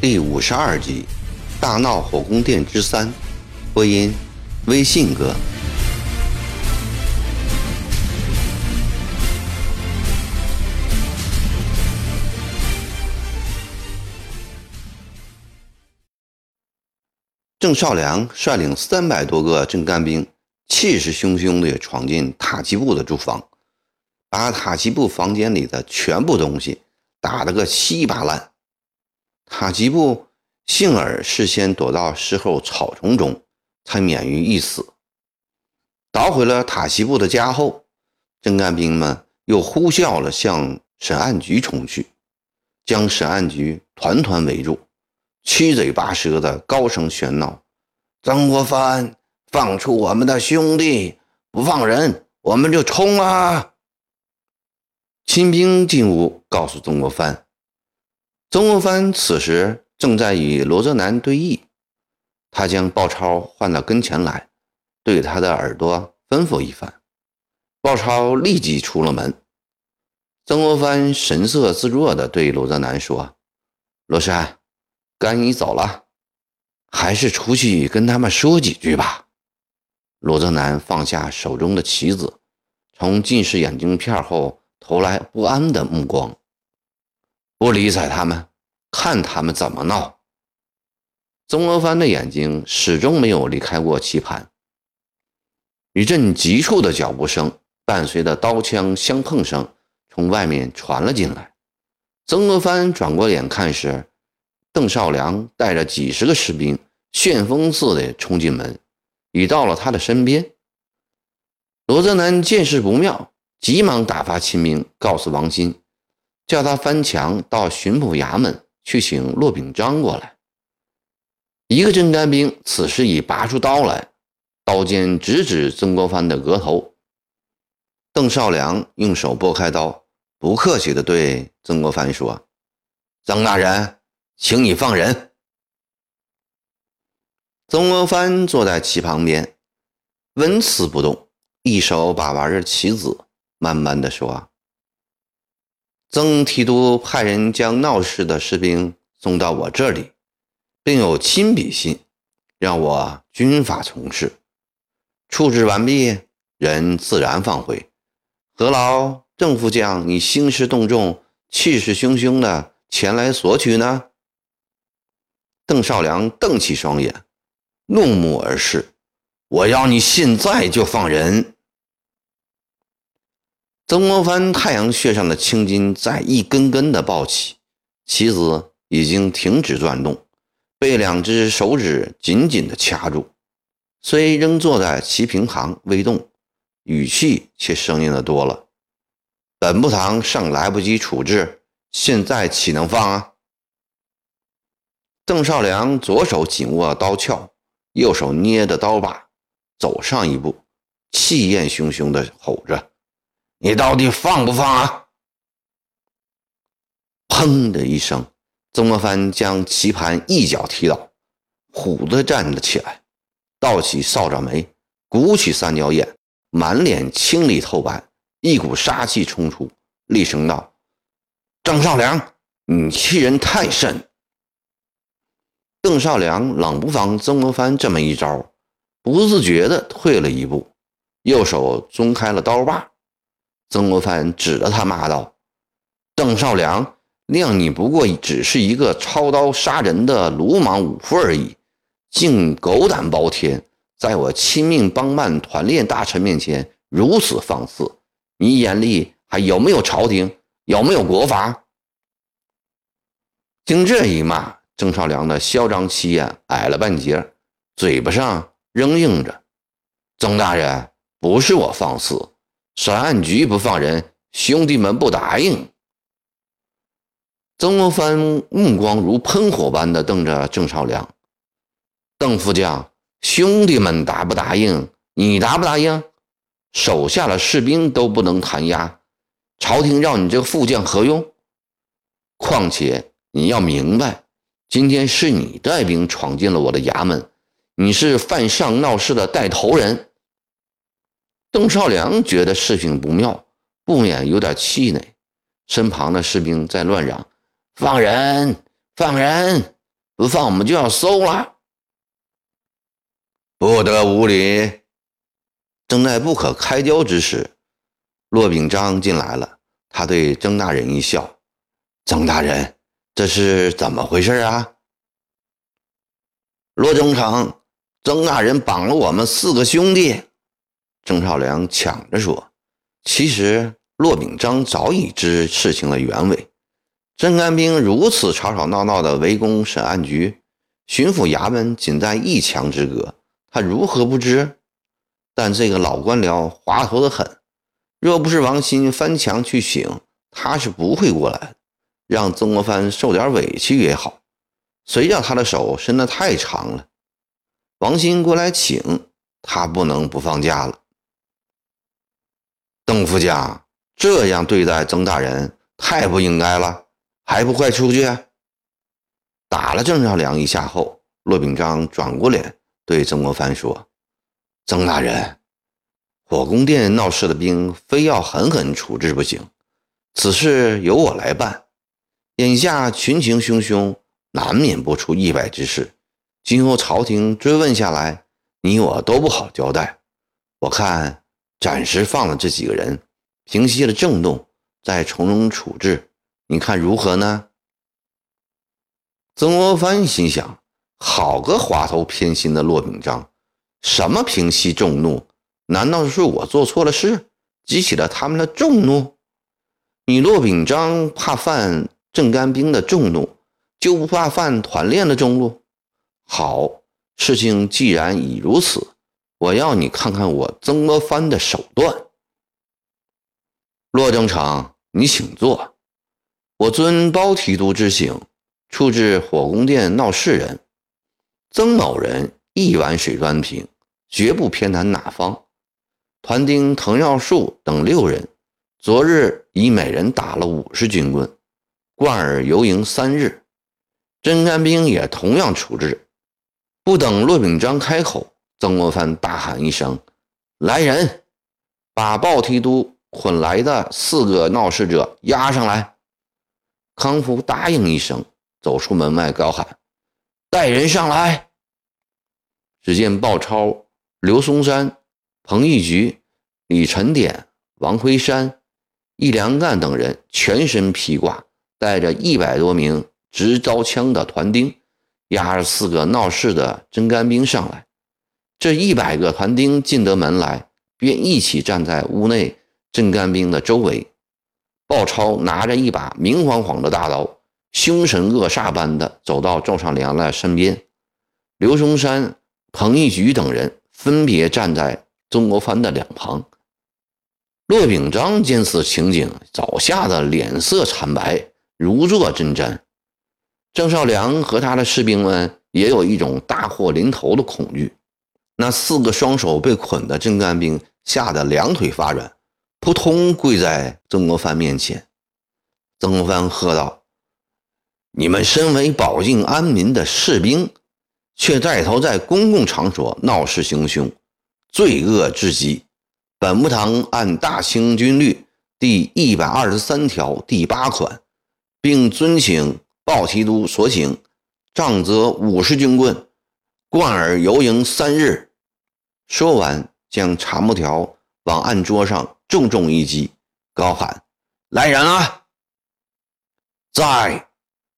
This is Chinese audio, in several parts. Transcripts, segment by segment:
第五十二集《大闹火宫殿之三》，播音：微信哥。郑少良率领三百多个镇干兵，气势汹汹地闯进塔吉布的住房，把塔吉布房间里的全部东西打了个稀巴烂。塔吉布幸而事先躲到石后草丛中，才免于一死。捣毁了塔吉布的家后，镇干兵们又呼啸了向审案局冲去，将审案局团团围住。七嘴八舌的高声喧闹：“曾国藩，放出我们的兄弟！不放人，我们就冲啊！”亲兵进屋告诉曾国藩，曾国藩此时正在与罗泽南对弈，他将鲍超唤到跟前来，对他的耳朵吩咐一番。鲍超立即出了门。曾国藩神色自若地对罗泽南说：“罗山。”该你走了，还是出去跟他们说几句吧。罗泽南放下手中的棋子，从近视眼镜片后投来不安的目光，不理睬他们，看他们怎么闹。曾国藩的眼睛始终没有离开过棋盘。一阵急促的脚步声伴随着刀枪相碰声从外面传了进来。曾国藩转过脸看时。邓少良带着几十个士兵，旋风似的冲进门，已到了他的身边。罗泽南见势不妙，急忙打发亲兵告诉王新，叫他翻墙到巡捕衙门去请骆秉章过来。一个镇干兵此时已拔出刀来，刀尖直指曾国藩的额头。邓少良用手拨开刀，不客气地对曾国藩说：“曾大人。”请你放人。曾国藩坐在棋旁边，纹丝不动，一手把玩着棋子，慢慢的说：“曾提督派人将闹事的士兵送到我这里，并有亲笔信，让我军法从事。处置完毕，人自然放回。何劳郑副将你兴师动众，气势汹汹的前来索取呢？”邓少良瞪起双眼，怒目而视：“我要你现在就放人！”曾国藩太阳穴上的青筋在一根根的暴起，棋子已经停止转动，被两只手指紧紧的掐住。虽仍坐在棋屏旁微动，语气却生硬的多了：“本部堂尚来不及处置，现在岂能放啊？”邓少良左手紧握刀鞘，右手捏着刀把，走上一步，气焰汹汹地吼着：“你到底放不放啊？”砰的一声，曾国藩将棋盘一脚踢倒，虎子站了起来，倒起扫帚眉，鼓起三角眼，满脸青里透白，一股杀气冲出，厉声道：“张少良，你欺人太甚！”邓少良冷不防曾国藩这么一招，不自觉地退了一步，右手松开了刀把。曾国藩指着他骂道：“邓少良，谅你不过只是一个操刀杀人的鲁莽武夫而已，竟狗胆包天，在我亲命帮办团练大臣面前如此放肆！你眼里还有没有朝廷？有没有国法？”经这一骂。郑少良的嚣张气焰矮了半截，嘴巴上仍应着：“曾大人，不是我放肆，审案局不放人，兄弟们不答应。”曾国藩目光如喷火般的瞪着郑少良：“邓副将，兄弟们答不答应？你答不答应？手下的士兵都不能弹压，朝廷让你这个副将何用？况且你要明白。”今天是你带兵闯进了我的衙门，你是犯上闹事的带头人。邓少良觉得事情不妙，不免有点气馁。身旁的士兵在乱嚷：“放人，放人！不放我们就要搜了。不得无礼！正在不可开交之时，骆秉章进来了。他对曾大人一笑：“曾大人，这是怎么回事啊？”骆中丞，曾大人绑了我们四个兄弟。郑少良抢着说：“其实骆秉章早已知事情的原委。镇干兵如此吵吵闹闹的围攻审案局，巡抚衙门仅在一墙之隔。”他如何不知？但这个老官僚滑头的很，若不是王鑫翻墙去请，他是不会过来的。让曾国藩受点委屈也好，谁叫他的手伸得太长了？王鑫过来请他，不能不放假了。邓副将这样对待曾大人，太不应该了，还不快出去！打了郑少良一下后，骆秉章转过脸。对曾国藩说：“曾大人，火宫殿闹事的兵，非要狠狠处置不行。此事由我来办。眼下群情汹汹，难免不出意外之事。今后朝廷追问下来，你我都不好交代。我看暂时放了这几个人，平息了震动，再从容处置，你看如何呢？”曾国藩心想。好个滑头偏心的骆秉章！什么平息众怒？难道是我做错了事，激起了他们的众怒？你骆秉章怕犯镇干兵的众怒，就不怕犯团练的众怒？好，事情既然已如此，我要你看看我曾国藩的手段。骆正成，你请坐。我遵包提督之请，处置火宫殿闹事人。曾某人一碗水端平，绝不偏袒哪方。团丁滕耀树等六人，昨日已每人打了五十军棍，贯耳游营三日。真干兵也同样处置。不等骆秉章开口，曾国藩大喊一声：“来人，把鲍提督捆来的四个闹事者押上来。”康福答应一声，走出门外，高喊。带人上来。只见鲍超、刘松山、彭玉菊、李晨典、王辉山、易良干等人全身披挂，带着一百多名执刀枪的团丁，押着四个闹事的真干兵上来。这一百个团丁进得门来，便一起站在屋内镇干兵的周围。鲍超拿着一把明晃晃的大刀。凶神恶煞般的走到赵尚良的身边，刘松山、彭义举等人分别站在曾国藩的两旁。骆秉章见此情景，早吓得脸色惨白，如坐针毡。郑少良和他的士兵们也有一种大祸临头的恐惧。那四个双手被捆的镇干兵吓得两腿发软，扑通跪在曾国藩面前。曾国藩喝道。你们身为保境安民的士兵，却带头在公共场所闹事行凶，罪恶至极。本部堂按《大清军律》第一百二十三条第八款，并遵请鲍提督所请，杖责五十军棍，贯耳游营三日。说完，将茶木条往案桌上重重一击，高喊：“来人啊！”在。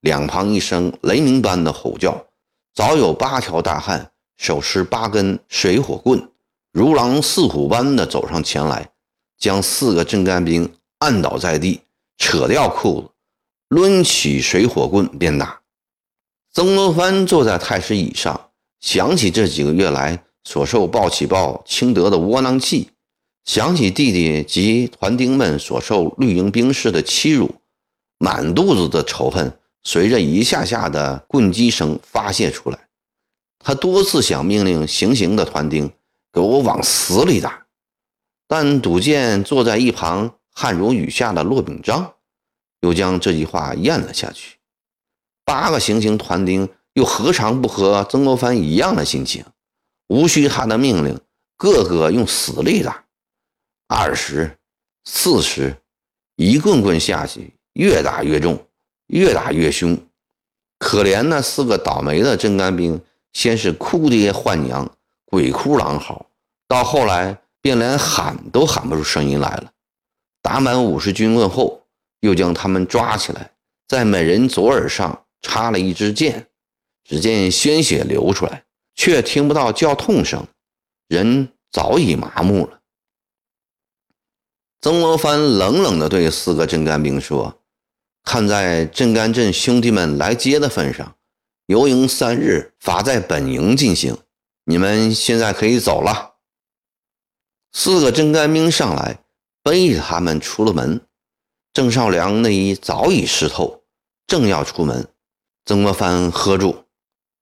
两旁一声雷鸣般的吼叫，早有八条大汉手持八根水火棍，如狼似虎般的走上前来，将四个镇干兵按倒在地，扯掉裤子，抡起水火棍便打。曾国藩坐在太师椅上，想起这几个月来所受暴起暴轻得的窝囊气，想起弟弟及团丁们所受绿营兵士的欺辱，满肚子的仇恨。随着一下下的棍击声发泄出来，他多次想命令行刑的团丁给我往死里打，但赌见坐在一旁汗如雨下的骆秉章，又将这句话咽了下去。八个行刑团丁又何尝不和曾国藩一样的心情？无需他的命令，个个用死力打。二十、四十，一棍棍下去，越打越重。越打越凶，可怜那四个倒霉的镇干兵，先是哭爹唤娘，鬼哭狼嚎，到后来便连喊都喊不出声音来了。打满五十军棍后，又将他们抓起来，在每人左耳上插了一支箭。只见鲜血流出来，却听不到叫痛声，人早已麻木了。曾国藩冷冷地对四个镇干兵说。看在镇干镇兄弟们来接的份上，游营三日，法在本营进行。你们现在可以走了。四个镇干兵上来，背着他们出了门。郑少良内衣早已湿透，正要出门，曾国藩喝住：“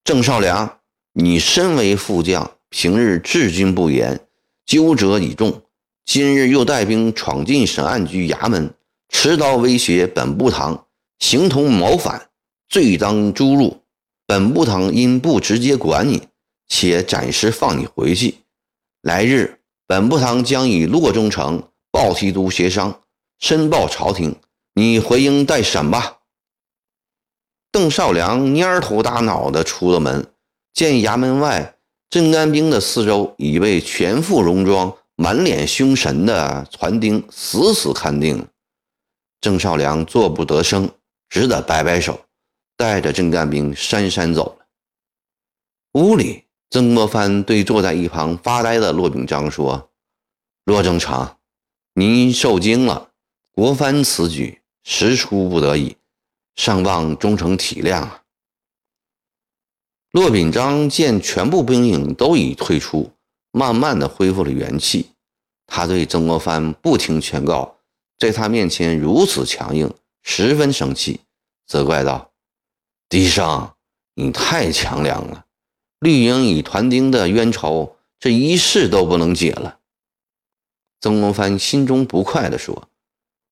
郑少良，你身为副将，平日治军不严，纠责已重，今日又带兵闯进审案局衙门。”持刀威胁本部堂，形同谋反，罪当诛戮。本部堂因不直接管你，且暂时放你回去。来日本部堂将以洛中城报提督协商，申报朝廷。你回营待审吧。邓少良蔫头耷脑的出了门，见衙门外镇干兵的四周已被全副戎装、满脸凶神的团丁死死看定。郑少良坐不得声，只得摆摆手，带着镇干兵姗姗走了。屋里，曾国藩对坐在一旁发呆的骆秉章说：“骆正常，您受惊了。国藩此举实出不得已，尚望忠诚体谅啊。”骆秉章见全部兵营都已退出，慢慢的恢复了元气，他对曾国藩不听劝告。在他面前如此强硬，十分生气，责怪道：“狄生，你太强梁了！绿营与团丁的冤仇，这一世都不能解了。”曾国藩心中不快地说：“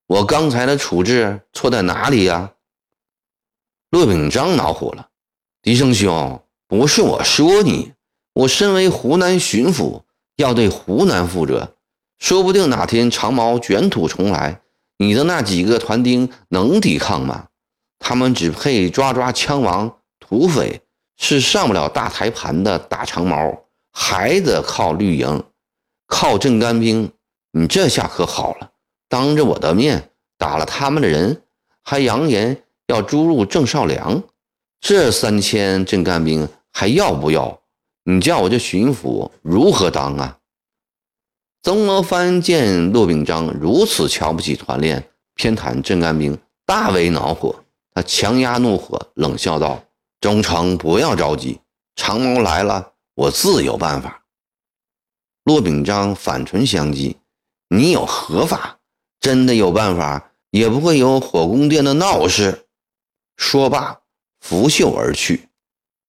我刚才的处置错在哪里呀？”骆秉章恼火了：“狄生兄，不是我说你，我身为湖南巡抚，要对湖南负责。”说不定哪天长毛卷土重来，你的那几个团丁能抵抗吗？他们只配抓抓枪王、土匪，是上不了大台盘的大长毛，还得靠绿营，靠镇干兵。你这下可好了，当着我的面打了他们的人，还扬言要诛戮郑少良，这三千镇干兵还要不要？你叫我这巡抚如何当啊？曾国藩见骆秉章如此瞧不起团练，偏袒镇干兵，大为恼火。他强压怒火，冷笑道：“忠诚，不要着急，长毛来了，我自有办法。”骆秉章反唇相讥：“你有何法？真的有办法，也不会有火宫殿的闹事。”说罢，拂袖而去。